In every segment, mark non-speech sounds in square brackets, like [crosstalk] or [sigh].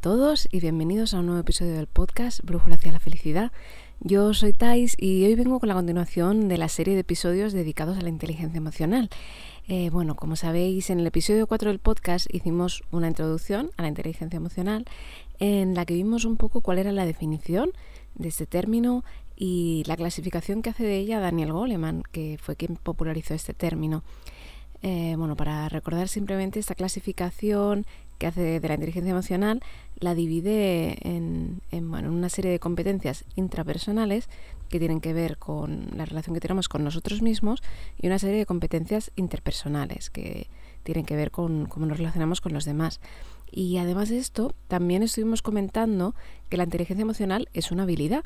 todos y bienvenidos a un nuevo episodio del podcast Brújula hacia la felicidad. Yo soy Thais y hoy vengo con la continuación de la serie de episodios dedicados a la inteligencia emocional. Eh, bueno, como sabéis, en el episodio 4 del podcast hicimos una introducción a la inteligencia emocional en la que vimos un poco cuál era la definición de este término y la clasificación que hace de ella Daniel Goleman, que fue quien popularizó este término. Eh, bueno, para recordar simplemente esta clasificación que hace de la inteligencia emocional, la divide en, una serie de competencias intrapersonales que tienen que ver con la relación que tenemos con nosotros mismos y una serie de competencias interpersonales que tienen que ver con cómo nos relacionamos con los demás. Y además de esto, también estuvimos comentando que la inteligencia emocional es una habilidad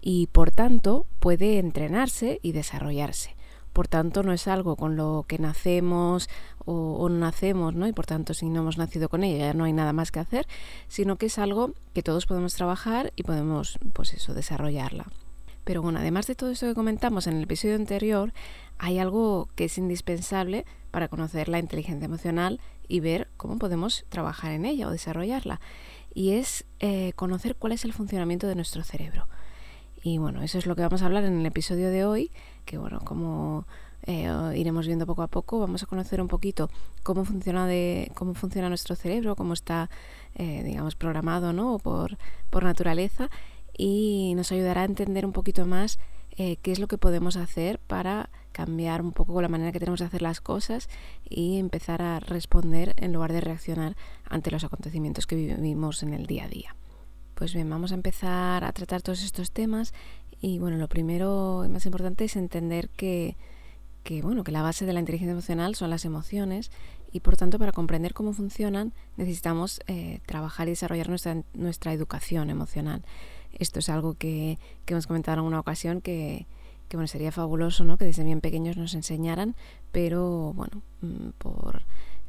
y por tanto puede entrenarse y desarrollarse. Por tanto, no es algo con lo que nacemos o, no nacemos, ¿no? Y por tanto, si no hemos nacido con ella, ya no hay nada más que hacer, sino que es algo que todos podemos trabajar y podemos, pues eso, desarrollarla. Pero bueno, además de todo esto que comentamos en el episodio anterior, hay algo que es indispensable para conocer la inteligencia emocional y ver cómo podemos trabajar en ella o desarrollarla. Y es eh, conocer cuál es el funcionamiento de nuestro cerebro. Y bueno, eso es lo que vamos a hablar en el episodio de hoy, que bueno, como eh, iremos viendo poco a poco, vamos a conocer un poquito cómo funciona, de, cómo funciona nuestro cerebro, cómo está, eh, digamos, programado ¿no? por, por naturaleza y nos ayudará a entender un poquito más qué es lo que podemos hacer para cambiar un poco la manera que tenemos de hacer las cosas y empezar a responder en lugar de reaccionar ante los acontecimientos que vivimos en el día a día. Pues bien, vamos a empezar a tratar todos estos temas y bueno, lo primero y más importante es entender que, bueno, que la base de la inteligencia emocional son las emociones y por tanto para comprender cómo funcionan necesitamos eh, trabajar y desarrollar nuestra, nuestra educación emocional. Esto es algo que, que hemos comentado en una ocasión que, que bueno, sería fabuloso ¿no? que desde bien pequeños nos enseñaran, pero bueno, mm, por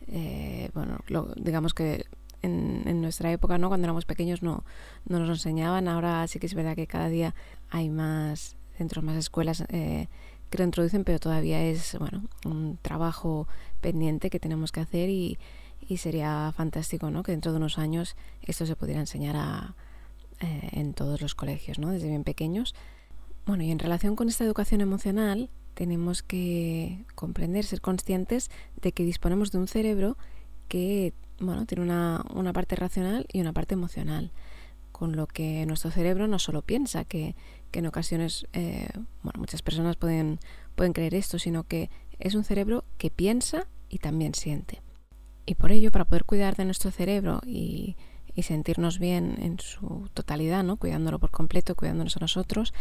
eh, bueno, digamos que en, nuestra época, ¿no? Cuando éramos pequeños no, no nos enseñaban. Ahora sí que es verdad que cada día hay más centros, más escuelas eh, que lo introducen, pero todavía es bueno un trabajo pendiente que tenemos que hacer y, y sería fantástico, ¿no? Que dentro de unos años esto se pudiera enseñar a, eh, en todos los colegios, ¿no? Desde bien pequeños. Bueno, y en relación con esta educación emocional, tenemos que comprender, ser conscientes de que disponemos de un cerebro que bueno, tiene una, una parte racional y una parte emocional, con lo que nuestro cerebro no solo piensa, que, que en ocasiones, eh, muchas personas pueden, pueden creer esto, sino que es un cerebro que piensa y también siente. Y por ello, para poder cuidar de nuestro cerebro y, y sentirnos bien en su totalidad, ¿no? cuidándolo por completo, cuidándonos a nosotros,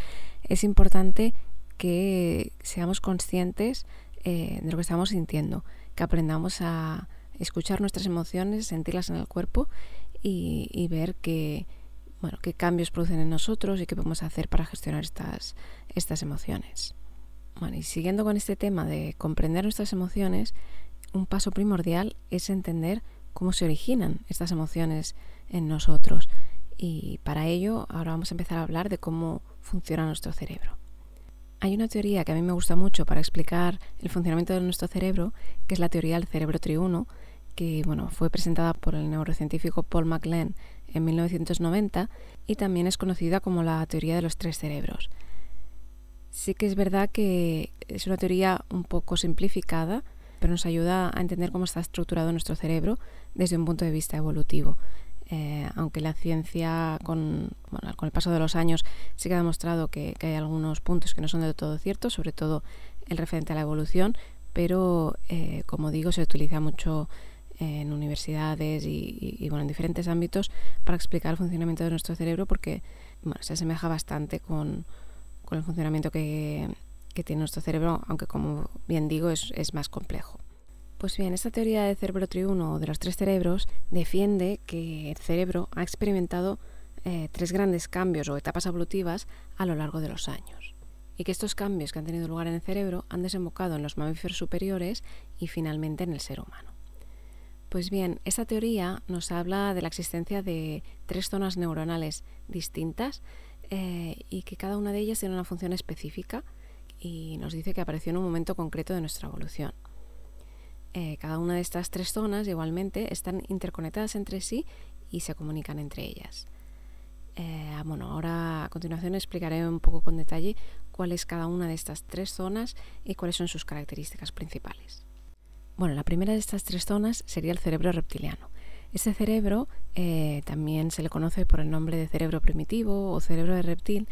es importante que seamos conscientes eh, de lo que estamos sintiendo, que aprendamos a, escuchar nuestras emociones, sentirlas en el cuerpo y, ver qué, bueno, qué cambios producen en nosotros y qué podemos hacer para gestionar estas, estas emociones. Bueno, y siguiendo con este tema de comprender nuestras emociones, un paso primordial es entender cómo se originan estas emociones en nosotros. Y para ello ahora vamos a empezar a hablar de cómo funciona nuestro cerebro. Hay una teoría que a mí me gusta mucho para explicar el funcionamiento de nuestro cerebro, que es la teoría del cerebro triuno, que bueno, fue presentada por el neurocientífico Paul MacLean en 1990 y también es conocida como la teoría de los tres cerebros. Sí que es verdad que es una teoría un poco simplificada, pero nos ayuda a entender cómo está estructurado nuestro cerebro desde un punto de vista evolutivo. Eh, aunque la ciencia con, con, el paso de los años sí que ha demostrado que, hay algunos puntos que no son del todo ciertos, sobre todo el referente a la evolución, pero eh, como digo, se utiliza mucho en universidades y, bueno, en diferentes ámbitos para explicar el funcionamiento de nuestro cerebro porque bueno, se asemeja bastante con, con el funcionamiento que, que, tiene nuestro cerebro, aunque como bien digo es, es más complejo. Pues bien, esta teoría del cerebro triuno o de los tres cerebros defiende que el cerebro ha experimentado eh, tres grandes cambios o etapas evolutivas a lo largo de los años y que estos cambios que han tenido lugar en el cerebro han desembocado en los mamíferos superiores y finalmente en el ser humano. Pues bien, esta teoría nos habla de la existencia de tres zonas neuronales distintas eh, y que cada una de ellas tiene una función específica y nos dice que apareció en un momento concreto de nuestra evolución. Eh, cada una de estas tres zonas igualmente están interconectadas entre sí y se comunican entre ellas. Eh, bueno, ahora a continuación explicaré un poco con detalle cuál es cada una de estas tres zonas y cuáles son sus características principales. Bueno, la primera de estas tres zonas sería el cerebro reptiliano. Este cerebro eh, también se le conoce por el nombre de cerebro primitivo o cerebro de reptil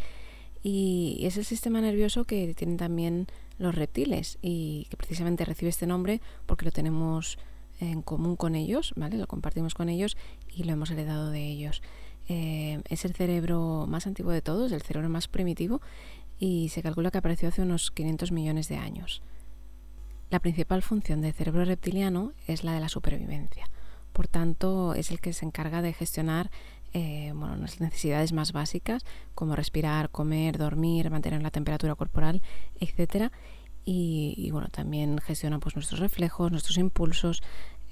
y es el sistema nervioso que tienen también los reptiles y que precisamente recibe este nombre porque lo tenemos en común con ellos, ¿vale? Lo compartimos con ellos y lo hemos heredado de ellos. Eh, es el cerebro más antiguo de todos, el cerebro más primitivo y se calcula que apareció hace unos 500 millones de años. La principal función del cerebro reptiliano es la de la supervivencia. Por tanto, es el que se encarga de gestionar eh, bueno, las necesidades más básicas, como respirar, comer, dormir, mantener la temperatura corporal, etc. Y, bueno, también gestiona pues, nuestros reflejos, nuestros impulsos,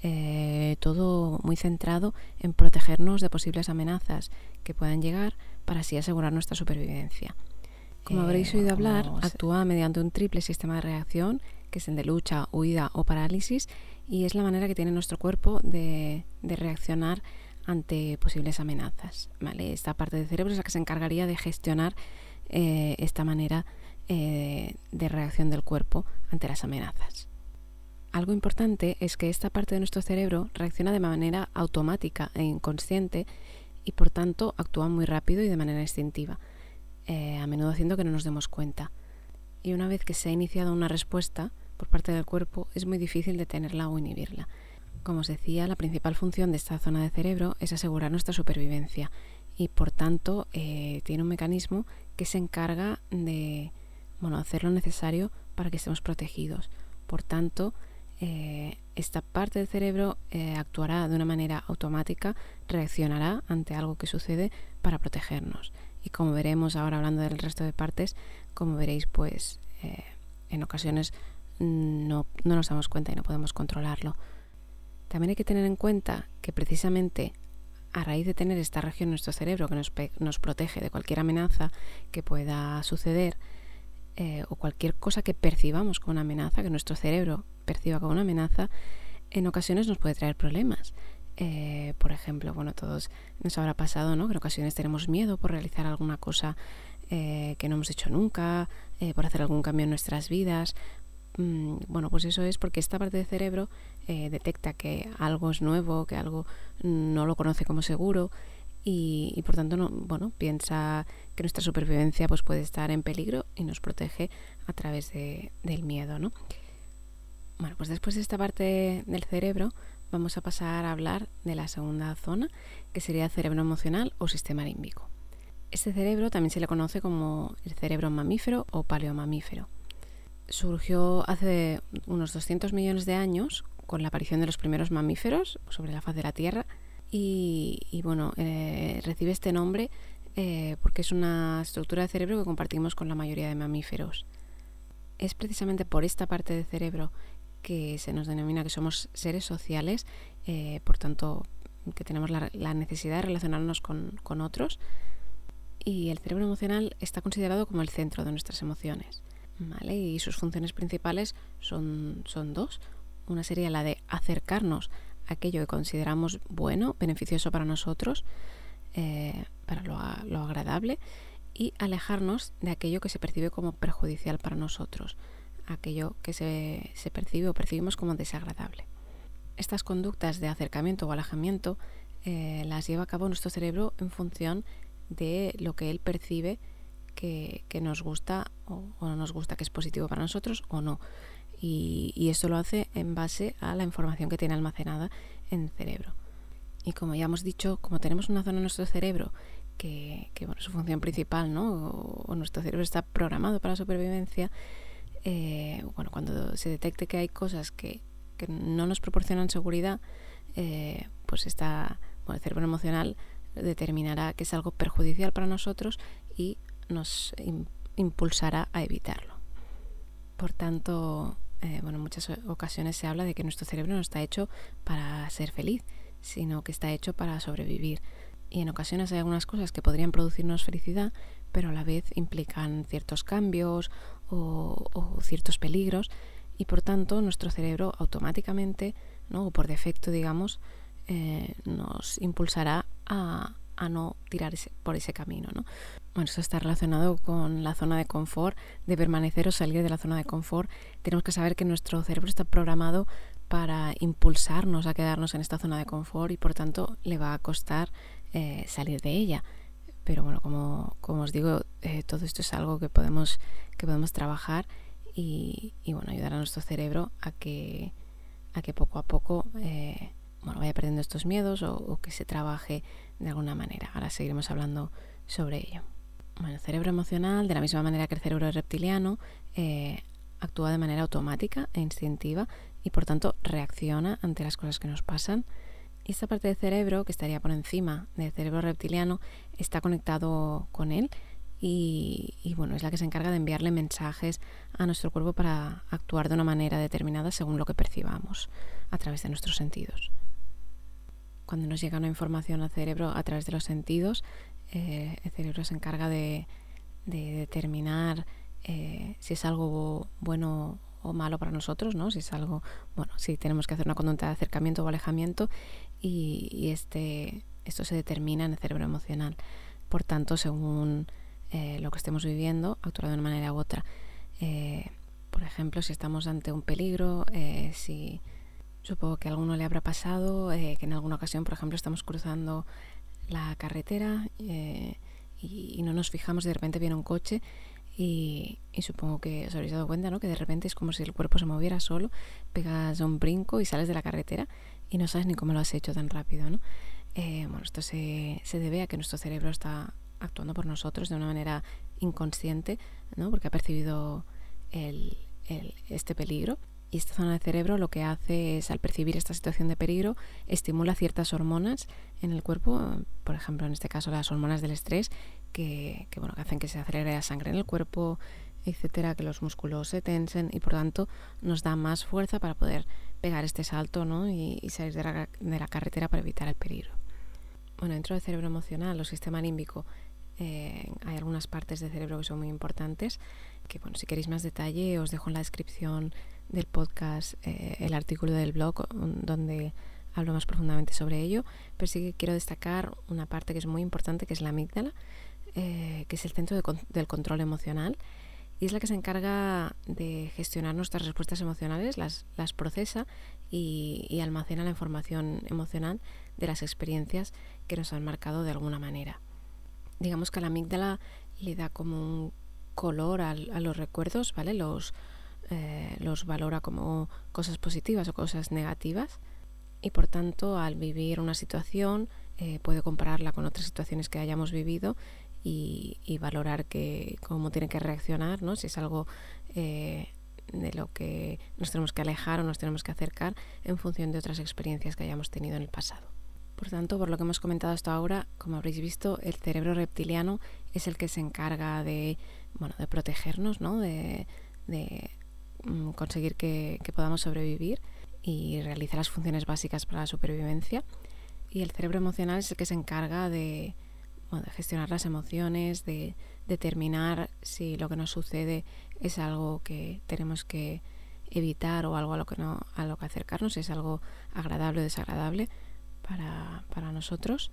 eh, todo muy centrado en protegernos de posibles amenazas que puedan llegar para así asegurar nuestra supervivencia. Como habréis oído hablar, actúa mediante un triple sistema de reacción, que es el de lucha, huida o parálisis, y es la manera que tiene nuestro cuerpo de, reaccionar ante posibles amenazas. ¿vale? Esta parte del cerebro es la que se encargaría de gestionar eh, esta manera eh, de reacción del cuerpo ante las amenazas. Algo importante es que esta parte de nuestro cerebro reacciona de manera automática e inconsciente y por tanto actúa muy rápido y de manera instintiva, eh, a menudo haciendo que no nos demos cuenta. Y una vez que se ha iniciado una respuesta, por parte del cuerpo es muy difícil detenerla o inhibirla. Como os decía, la principal función de esta zona de cerebro es asegurar nuestra supervivencia y por tanto eh, tiene un mecanismo que se encarga de bueno, hacer lo necesario para que estemos protegidos. Por tanto, eh, esta parte del cerebro eh, actuará de una manera automática, reaccionará ante algo que sucede para protegernos. Y como veremos ahora hablando del resto de partes, como veréis, pues en ocasiones no, nos damos cuenta y no podemos controlarlo. También hay que tener en cuenta que precisamente a raíz de tener esta región en nuestro cerebro que nos, protege de cualquier amenaza que pueda suceder eh, o cualquier cosa que percibamos como una amenaza, que nuestro cerebro perciba como una amenaza, en ocasiones nos puede traer problemas. Eh, por ejemplo, bueno, todos nos habrá pasado, ¿no? Que en ocasiones tenemos miedo por realizar alguna cosa eh, que no hemos hecho nunca, por hacer algún cambio en nuestras vidas, Mm, bueno, pues eso es porque esta parte del cerebro eh, detecta que algo es nuevo, que algo no lo conoce como seguro y, por tanto no, bueno, piensa que nuestra supervivencia pues, puede estar en peligro y nos protege a través del miedo. ¿no? Bueno, pues después de esta parte del cerebro vamos a pasar a hablar de la segunda zona, que sería el cerebro emocional o sistema límbico. Este cerebro también se le conoce como el cerebro mamífero o paleomamífero surgió hace unos 200 millones de años con la aparición de los primeros mamíferos sobre la faz de la Tierra y, bueno, eh, recibe este nombre eh, porque es una estructura de cerebro que compartimos con la mayoría de mamíferos. Es precisamente por esta parte del cerebro que se nos denomina que somos seres sociales, eh, por tanto que tenemos la, necesidad de relacionarnos con, con otros y el cerebro emocional está considerado como el centro de nuestras emociones. Y sus funciones principales son, son dos. Una sería la de acercarnos a aquello que consideramos bueno, beneficioso para nosotros, eh, para lo, lo, agradable, y alejarnos de aquello que se percibe como perjudicial para nosotros, aquello que se, se percibe o percibimos como desagradable. Estas conductas de acercamiento o alejamiento eh, las lleva a cabo nuestro cerebro en función de lo que él percibe que, nos gusta o, no nos gusta, que es positivo para nosotros o no. Y, y esto lo hace en base a la información que tiene almacenada en el cerebro. Y como ya hemos dicho, como tenemos una zona en nuestro cerebro que, que bueno, su función principal, ¿no? O, nuestro cerebro está programado para la supervivencia, eh, bueno, cuando se detecte que hay cosas que, que no nos proporcionan seguridad, eh, pues está, bueno, el cerebro emocional determinará que es algo perjudicial para nosotros y nos impulsará a evitarlo. Por tanto, eh, bueno, en muchas ocasiones se habla de que nuestro cerebro no está hecho para ser feliz, sino que está hecho para sobrevivir. Y en ocasiones hay algunas cosas que podrían producirnos felicidad, pero a la vez implican ciertos cambios o, ciertos peligros y por tanto nuestro cerebro automáticamente, ¿no? o por defecto digamos, eh, nos impulsará a, no tirar por ese camino. ¿no? Bueno, eso está relacionado con la zona de confort, de permanecer o salir de la zona de confort. Tenemos que saber que nuestro cerebro está programado para impulsarnos a quedarnos en esta zona de confort y por tanto le va a costar eh, salir de ella. Pero bueno, como, como os digo, eh, todo esto es algo que podemos, que podemos trabajar y, bueno, ayudar a nuestro cerebro a que, a que poco a poco eh, bueno, vaya perdiendo estos miedos o, que se trabaje de alguna manera. Ahora seguiremos hablando sobre ello. Bueno, el cerebro emocional, de la misma manera que el cerebro reptiliano, eh, actúa de manera automática e instintiva y por tanto reacciona ante las cosas que nos pasan. Y esta parte del cerebro, que estaría por encima del cerebro reptiliano, está conectado con él y, bueno, es la que se encarga de enviarle mensajes a nuestro cuerpo para actuar de una manera determinada según lo que percibamos a través de nuestros sentidos cuando nos llega una información al cerebro a través de los sentidos, eh, el cerebro se encarga de, determinar eh, si es algo bueno o malo para nosotros, ¿no? Si es algo, bueno, si tenemos que hacer una conducta de acercamiento o alejamiento y, este, esto se determina en el cerebro emocional. Por tanto, según eh, lo que estemos viviendo, actuará de una manera u otra. por ejemplo, si estamos ante un peligro, si Supongo que a alguno le habrá pasado que en alguna ocasión, por ejemplo, estamos cruzando la carretera eh, y, no nos fijamos, de repente viene un coche y, supongo que os habréis dado cuenta, ¿no? Que de repente es como si el cuerpo se moviera solo, pegas un brinco y sales de la carretera y no sabes ni cómo lo has hecho tan rápido, ¿no? Eh, bueno, esto se, se debe a que nuestro cerebro está actuando por nosotros de una manera inconsciente, ¿no? Porque ha percibido el, el, este peligro y esta zona del cerebro lo que hace es, al percibir esta situación de peligro, estimula ciertas hormonas en el cuerpo, por ejemplo, en este caso las hormonas del estrés, que, bueno, que hacen que se acelere la sangre en el cuerpo, etcétera, que los músculos se tensen y por tanto nos da más fuerza para poder pegar este salto ¿no? y, salir de la, carretera para evitar el peligro. Bueno, dentro del cerebro emocional o sistema límbico eh, hay algunas partes del cerebro que son muy importantes, que bueno, si queréis más detalle os dejo en la descripción del podcast eh, el artículo del blog donde hablo más profundamente sobre ello, pero sí que quiero destacar una parte que es muy importante, que es la amígdala, eh, que es el centro del control emocional y es la que se encarga de gestionar nuestras respuestas emocionales, las, procesa y, almacena la información emocional de las experiencias que nos han marcado de alguna manera. Digamos que la amígdala le da como un color a, los recuerdos, ¿vale? Los, eh, los valora como cosas positivas o cosas negativas y por tanto al vivir una situación eh, puede compararla con otras situaciones que hayamos vivido y, valorar que, cómo tiene que reaccionar, ¿no? si es algo eh, de lo que nos tenemos que alejar o nos tenemos que acercar en función de otras experiencias que hayamos tenido en el pasado. Por tanto, por lo que hemos comentado hasta ahora, como habréis visto, el cerebro reptiliano es el que se encarga de, bueno, de protegernos, ¿no? de, de Mm, conseguir que, podamos sobrevivir y realizar las funciones básicas para la supervivencia. Y el cerebro emocional es el que se encarga de, gestionar las emociones, de determinar si lo que nos sucede es algo que tenemos que evitar o algo a lo que no a lo que acercarnos, si es algo agradable o desagradable para, para nosotros.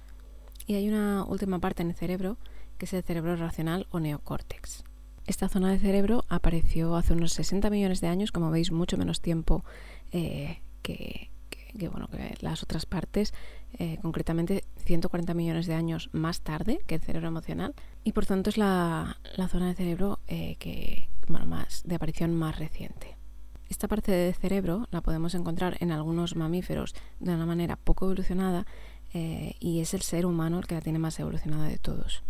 Y hay una última parte en el cerebro que es el cerebro racional o neocórtex. Esta zona de cerebro apareció hace unos 60 millones de años, como veis, mucho menos tiempo eh, que, bueno, que las otras partes, eh, concretamente 140 millones de años más tarde que el cerebro emocional, y por tanto es la, zona de cerebro eh, que, más, de aparición más reciente. Esta parte del cerebro la podemos encontrar en algunos mamíferos de una manera poco evolucionada y es el ser humano el que la tiene más evolucionada de todos.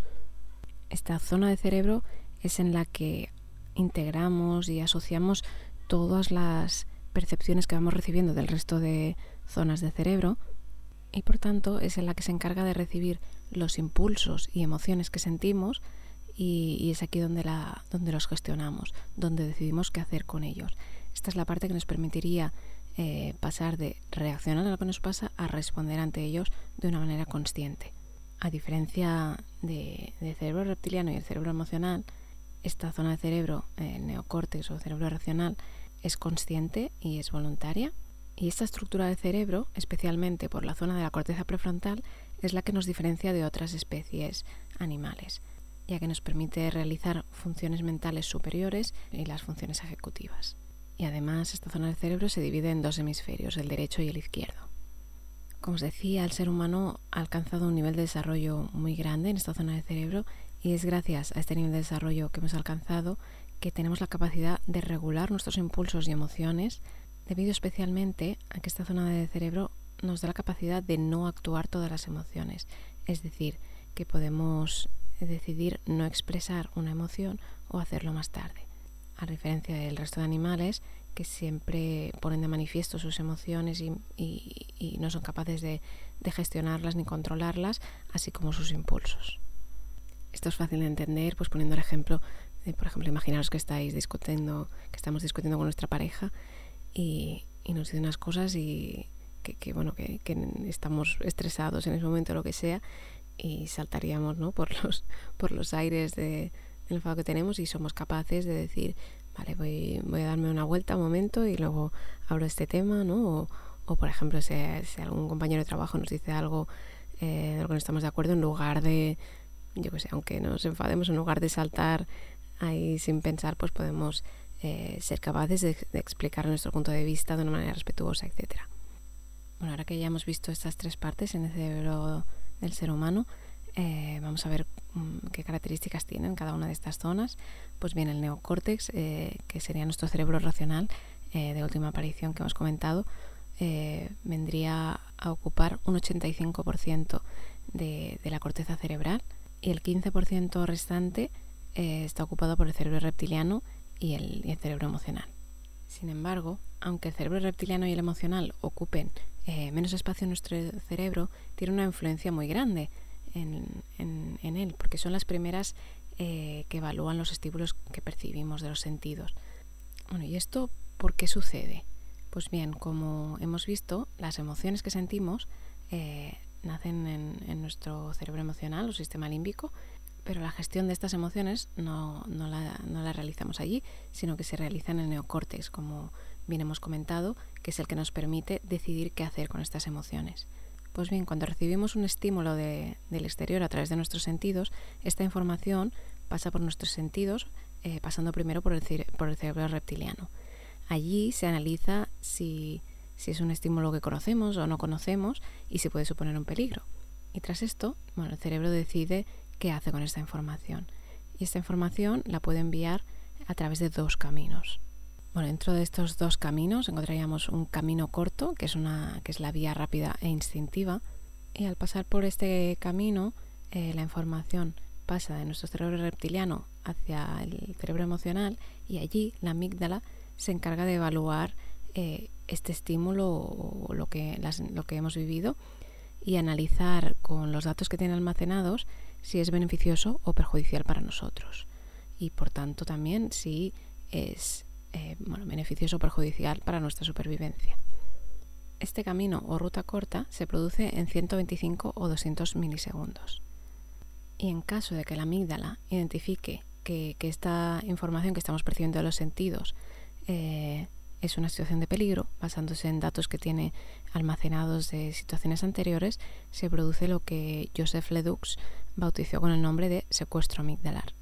Esta zona de cerebro es en la que integramos y asociamos todas las percepciones que vamos recibiendo del resto de zonas de cerebro y por tanto es en la que se encarga de recibir los impulsos y emociones que sentimos y, es aquí donde, la, donde los gestionamos, donde decidimos qué hacer con ellos. Esta es la parte que nos permitiría eh, pasar de reaccionar a lo que nos pasa a responder ante ellos de una manera consciente. A diferencia de, del cerebro reptiliano y el cerebro emocional, esta zona de cerebro, el neocórtex o cerebro racional, es consciente y es voluntaria. Y esta estructura del cerebro, especialmente por la zona de la corteza prefrontal, es la que nos diferencia de otras especies animales, ya que nos permite realizar funciones mentales superiores y las funciones ejecutivas. Y además esta zona del cerebro se divide en dos hemisferios, el derecho y el izquierdo. Como os decía, el ser humano ha alcanzado un nivel de desarrollo muy grande en esta zona del cerebro y es gracias a este nivel de desarrollo que hemos alcanzado que tenemos la capacidad de regular nuestros impulsos y emociones debido especialmente a que esta zona del cerebro nos da la capacidad de no actuar todas las emociones, es decir, que podemos decidir no expresar una emoción o hacerlo más tarde, a diferencia del resto de animales que siempre ponen de manifiesto sus emociones y, no son capaces de, gestionarlas ni controlarlas, así como sus impulsos. Esto es fácil de entender, pues poniendo el ejemplo, de, por ejemplo, imaginaros que estáis discutiendo, que estamos discutiendo con nuestra pareja y, nos dice unas cosas y que, bueno, que, estamos estresados en ese momento o lo que sea y saltaríamos ¿no? por, los, por los aires de, del enfado que tenemos y somos capaces de decir, vale, voy, voy a darme una vuelta un momento y luego de este tema, ¿no? O, por ejemplo, si, algún compañero de trabajo nos dice algo eh, de lo que no estamos de acuerdo, en lugar de, yo qué sé, aunque nos enfademos, en lugar de saltar ahí sin pensar, pues podemos eh, ser capaces de, explicar nuestro punto de vista de una manera respetuosa, etcétera. Bueno, ahora que ya hemos visto estas tres partes en el cerebro del ser humano, eh, vamos a ver mm, qué características tienen cada una de estas zonas. Pues bien, el neocórtex, eh, que sería nuestro cerebro racional eh, de última aparición que hemos comentado, vendría a ocupar un 85% de, la corteza cerebral y el 15% restante está ocupado por el cerebro reptiliano y el, y el, cerebro emocional. Sin embargo, aunque el cerebro reptiliano y el emocional ocupen menos espacio en nuestro cerebro, tiene una influencia muy grande en, él, porque son las primeras eh, que evalúan los estímulos que percibimos de los sentidos. Bueno, ¿y esto por qué sucede? Pues bien, como hemos visto, las emociones que sentimos eh, nacen en, nuestro cerebro emocional o sistema límbico, pero la gestión de estas emociones no, no, la, no la realizamos allí, sino que se realiza en el neocórtex, como bien hemos comentado, que es el que nos permite decidir qué hacer con estas emociones. Pues bien, cuando recibimos un estímulo del exterior a través de nuestros sentidos, esta información pasa por nuestros sentidos, eh, pasando primero por el, por el cerebro reptiliano. Allí se analiza si, es un estímulo que conocemos o no conocemos y si puede suponer un peligro. Y tras esto, bueno, el cerebro decide qué hace con esta información. Y esta información la puede enviar a través de dos caminos. Bueno, dentro de estos dos caminos encontraríamos un camino corto, que es, una, que es la vía rápida e instintiva, y al pasar por este camino, eh, la información pasa de nuestro cerebro reptiliano hacia el cerebro emocional y allí la amígdala se encarga de evaluar eh, este estímulo o lo que, lo que hemos vivido y analizar con los datos que tiene almacenados si es beneficioso o perjudicial para nosotros. Y por tanto también si es eh, bueno, beneficioso o perjudicial para nuestra supervivencia. Este camino o ruta corta se produce en 125 o 200 milisegundos. Y en caso de que la amígdala identifique que, esta información que estamos percibiendo de los sentidos eh, es una situación de peligro, basándose en datos que tiene almacenados de situaciones anteriores, se produce lo que Joseph Ledoux bautizó con el nombre de secuestro amigdalar.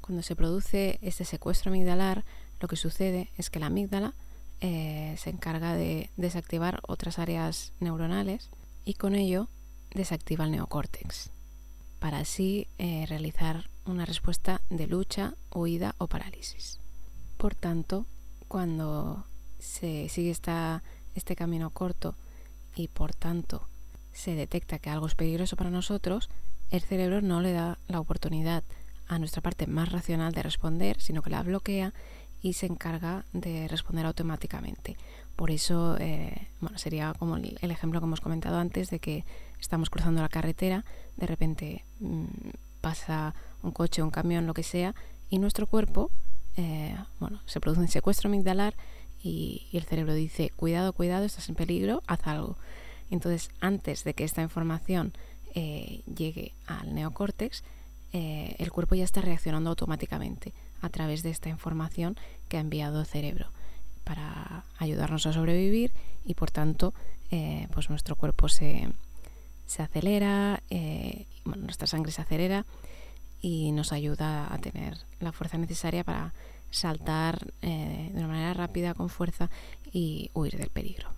Cuando se produce este secuestro amigdalar, lo que sucede es que la amígdala eh, se encarga de desactivar otras áreas neuronales y con ello desactiva el neocórtex para así eh, realizar una respuesta de lucha, huida o parálisis. Por tanto, cuando se sigue este camino corto y por tanto se detecta que algo es peligroso para nosotros, el cerebro no le da la oportunidad a nuestra parte más racional de responder, sino que la bloquea y se encarga de responder automáticamente. Por eso, eh, bueno, sería como el, ejemplo que hemos comentado antes de que estamos cruzando la carretera, de repente mm, pasa un coche, un camión, lo que sea, y nuestro cuerpo, eh, bueno, se produce un secuestro amigdalar y, y el cerebro dice, cuidado, cuidado, estás en peligro, haz algo. Entonces, antes de que esta información eh, llegue al neocórtex, el cuerpo ya está reaccionando automáticamente a través de esta información que ha enviado el cerebro para ayudarnos a sobrevivir y por tanto eh, pues nuestro cuerpo se, se acelera, nuestra sangre se acelera y nos ayuda a tener la fuerza necesaria para saltar de una manera rápida, con fuerza y huir del peligro.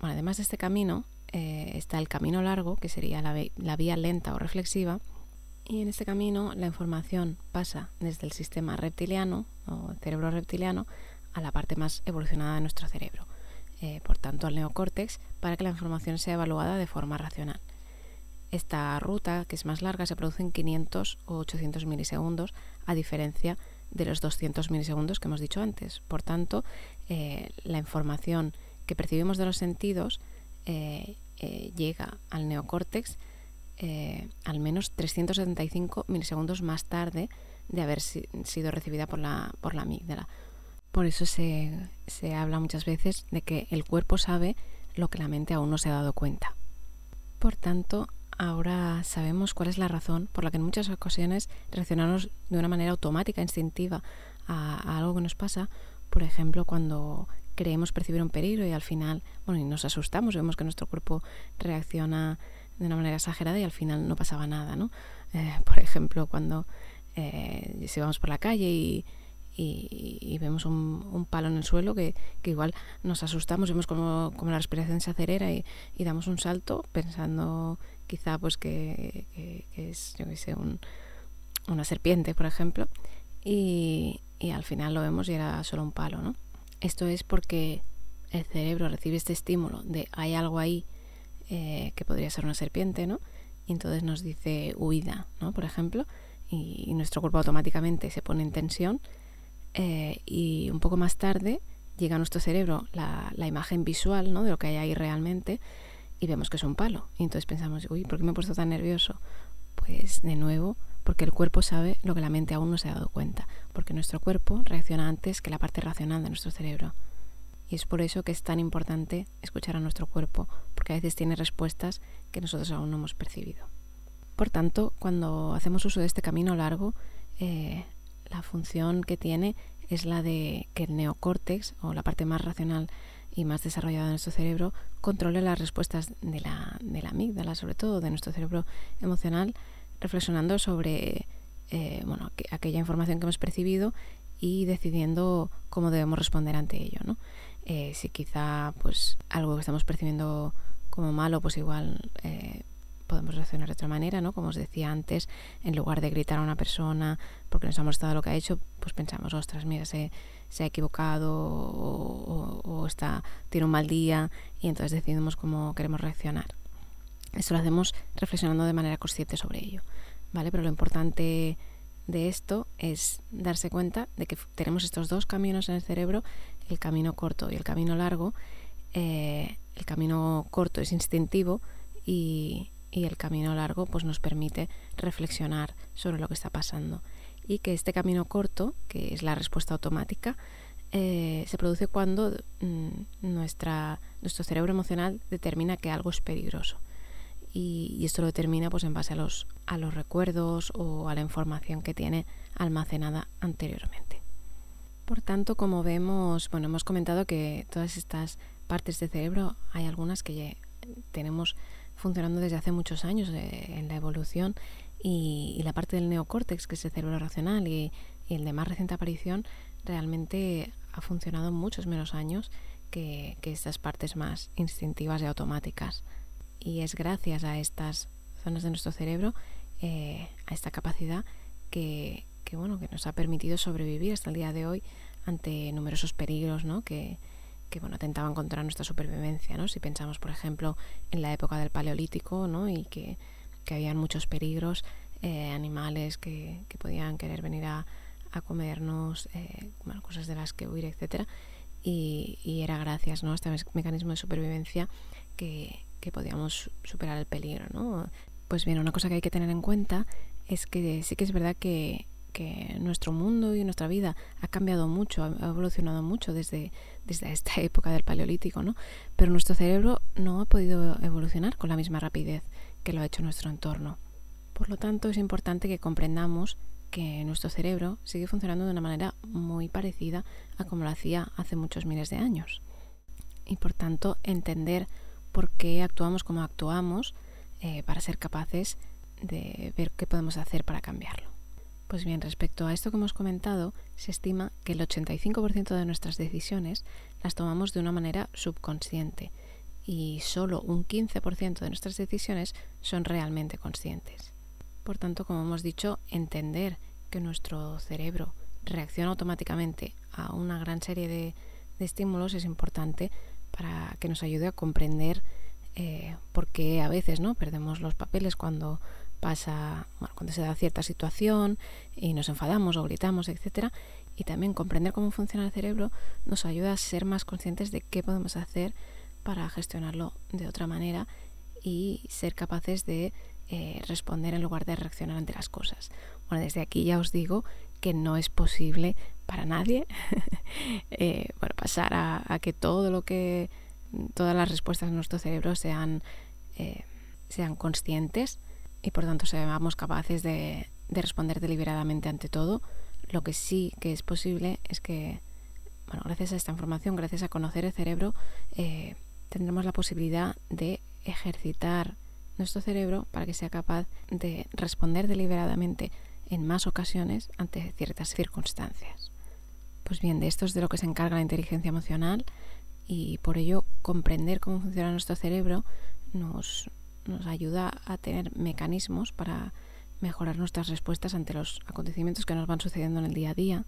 Bueno, además de este camino, eh, está el camino largo, que sería la, vía lenta o reflexiva, y en este camino la información pasa desde el sistema reptiliano o cerebro reptiliano a la parte más evolucionada de nuestro cerebro, eh, por tanto al neocórtex, para que la información sea evaluada de forma racional. Esta ruta, que es más larga, se produce en 500 o 800 milisegundos, a diferencia de los 200 milisegundos que hemos dicho antes. Por tanto, eh, la información que percibimos de los sentidos eh, llega al neocórtex eh, al menos 375 milisegundos más tarde de haber sido recibida por la, por la amígdala. Por eso se, se habla muchas veces de que el cuerpo sabe lo que la mente aún no se ha dado cuenta. Por tanto, ahora sabemos cuál es la razón por la que en muchas ocasiones reaccionamos de una manera automática, instintiva, a, a, algo que nos pasa. Por ejemplo, cuando creemos percibir un peligro y al final, bueno, y nos asustamos, vemos que nuestro cuerpo reacciona de una manera exagerada y al final no pasaba nada, ¿no? Eh, por ejemplo, cuando eh, si vamos por la calle y, vemos un, palo en el suelo que, que igual nos asustamos, vemos como, como, la respiración se acelera y, damos un salto pensando quizá pues que, es, yo qué sé, un, una serpiente, por ejemplo, y, y al final lo vemos y era solo un palo, ¿no? Esto es porque el cerebro recibe este estímulo de hay algo ahí eh, que podría ser una serpiente, ¿no? Y entonces nos dice huida, ¿no? Por ejemplo, y, nuestro cuerpo automáticamente se pone en tensión eh, y un poco más tarde llega a nuestro cerebro la, la, imagen visual, ¿no? De lo que hay ahí realmente y vemos que es un palo. Y entonces pensamos, uy, ¿por qué me he puesto tan nervioso? Pues de nuevo porque el cuerpo sabe lo que la mente aún no se ha dado cuenta, porque nuestro cuerpo reacciona antes que la parte racional de nuestro cerebro. Y es por eso que es tan importante escuchar a nuestro cuerpo, porque a veces tiene respuestas que nosotros aún no hemos percibido. Por tanto, cuando hacemos uso de este camino largo, eh, la función que tiene es la de que el neocórtex, o la parte más racional y más desarrollada de nuestro cerebro, controle las respuestas de la, de la amígdala, sobre todo de nuestro cerebro emocional, reflexionando sobre eh, bueno, aquella información que hemos percibido y decidiendo cómo debemos responder ante ello. ¿no? Eh, si quizá pues algo que estamos percibiendo como malo, pues igual eh, podemos reaccionar de otra manera, ¿no? Como os decía antes, en lugar de gritar a una persona porque nos ha molestado lo que ha hecho, pues pensamos, ostras, mira, se, se ha equivocado o, o, está, tiene un mal día y entonces decidimos cómo queremos reaccionar. Esto lo hacemos reflexionando de manera consciente sobre ello, ¿vale? Pero lo importante de esto es darse cuenta de que tenemos estos dos caminos en el cerebro, el camino corto y el camino largo. Eh, el camino corto es instintivo y, el camino largo pues nos permite reflexionar sobre lo que está pasando. Y que este camino corto, que es la respuesta automática, eh, se produce cuando mm, nuestra, nuestro cerebro emocional determina que algo es peligroso y, esto lo determina pues en base a los, a los recuerdos o a la información que tiene almacenada anteriormente. Por tanto, como vemos, bueno, hemos comentado que todas estas partes del cerebro hay algunas que tenemos funcionando desde hace muchos años eh, en la evolución y, la parte del neocórtex, que es el cerebro racional, y, el de más reciente aparición, realmente ha funcionado muchos menos años que, que estas partes más instintivas y automáticas y es gracias a estas zonas de nuestro cerebro, eh, a esta capacidad que, bueno, que nos ha permitido sobrevivir hasta el día de hoy ante numerosos peligros ¿no? que, que bueno, atentaban contra nuestra supervivencia. ¿no? Si pensamos, por ejemplo, en la época del Paleolítico ¿no? y que, que habían muchos peligros, eh, animales que, que, podían querer venir a, a comernos, eh, cosas de las que huir, etc. Y, y, era gracias ¿no? a este mecanismo de supervivencia que, que podíamos superar el peligro, ¿no? Pues bien, una cosa que hay que tener en cuenta es que sí que es verdad que, nuestro mundo y nuestra vida ha cambiado mucho, ha evolucionado mucho desde, desde esta [laughs] época del Paleolítico, ¿no? Pero nuestro cerebro no ha podido evolucionar con la misma rapidez que lo ha hecho nuestro entorno. Por lo tanto, es importante que comprendamos que nuestro cerebro sigue funcionando de una manera muy parecida a como lo hacía hace muchos miles de años. Y por tanto, entender por qué actuamos como actuamos eh, para ser capaces de ver qué podemos hacer para cambiarlo. Pues bien, respecto a esto que hemos comentado, se estima que el 85% de nuestras decisiones las tomamos de una manera subconsciente y solo un 15% de nuestras decisiones son realmente conscientes. Por tanto, como hemos dicho, entender que nuestro cerebro reacciona automáticamente a una gran serie de, estímulos es importante para que nos ayude a comprender eh, por qué a veces no perdemos los papeles cuando pasa, cuando se da cierta situación y nos enfadamos o gritamos, etcétera, y también comprender cómo funciona el cerebro nos ayuda a ser más conscientes de qué podemos hacer para gestionarlo de otra manera y ser capaces de eh, responder en lugar de reaccionar ante las cosas. Bueno, desde aquí ya os digo que no es posible para nadie [laughs] eh, bueno, pasar a, que todo lo que todas las respuestas de nuestro cerebro sean, eh, sean conscientes y por tanto seamos capaces de, responder deliberadamente ante todo. Lo que sí que es posible es que, bueno, gracias a esta información, gracias a conocer el cerebro, eh, tendremos la posibilidad de ejercitar nuestro cerebro para que sea capaz de responder deliberadamente en más ocasiones ante ciertas circunstancias. Pues bien, de esto es de lo que se encarga la inteligencia emocional y por ello comprender cómo funciona nuestro cerebro nos, nos ayuda a tener mecanismos para mejorar nuestras respuestas ante los acontecimientos que nos van sucediendo en el día a día.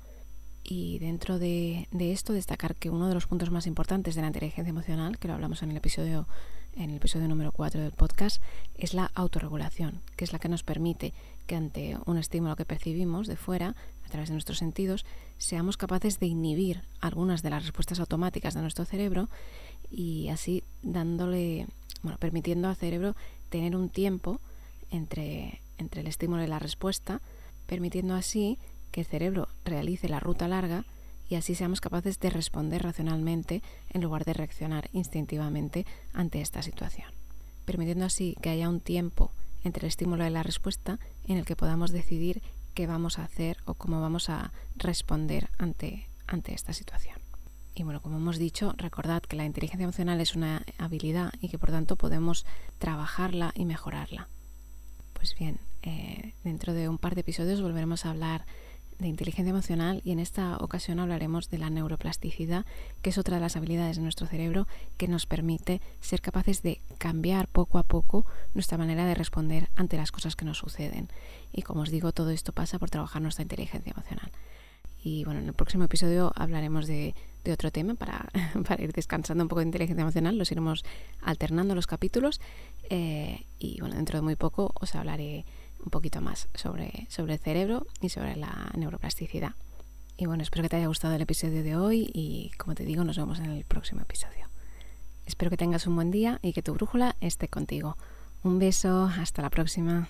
Y dentro de, esto destacar que uno de los puntos más importantes de la inteligencia emocional, que lo hablamos en el episodio, en el episodio número 4 del podcast, es la autorregulación, que es la que nos permite que ante un estímulo que percibimos de fuera, a través de nuestros sentidos, seamos capaces de inhibir algunas de las respuestas automáticas de nuestro cerebro y así dándole bueno, permitiendo al cerebro tener un tiempo entre, entre el estímulo y la respuesta, permitiendo así que el cerebro realice la ruta larga y así seamos capaces de responder racionalmente en lugar de reaccionar instintivamente ante esta situación, permitiendo así que haya un tiempo entre el estímulo y la respuesta en el que podamos decidir qué vamos a hacer o cómo vamos a responder ante, ante esta situación. Y bueno, como hemos dicho, recordad que la inteligencia emocional es una habilidad y que por tanto podemos trabajarla y mejorarla. Pues bien, eh, dentro de un par de episodios volveremos a hablar de inteligencia emocional y en esta ocasión hablaremos de la neuroplasticidad, que es otra de las habilidades de nuestro cerebro que nos permite ser capaces de cambiar poco a poco nuestra manera de responder ante las cosas que nos suceden. Y como os digo, todo esto pasa por trabajar nuestra inteligencia emocional. Y bueno, en el próximo episodio hablaremos de, otro tema [laughs] para, ir descansando un poco de inteligencia emocional. Los iremos alternando los capítulos. Eh, y bueno, dentro de muy poco os hablaré un poquito más sobre, sobre el cerebro y sobre la neuroplasticidad. Y bueno, espero que te haya gustado el episodio de hoy y como te digo, nos vemos en el próximo episodio. Espero que tengas un buen día y que tu brújula esté contigo. Un beso, hasta la próxima.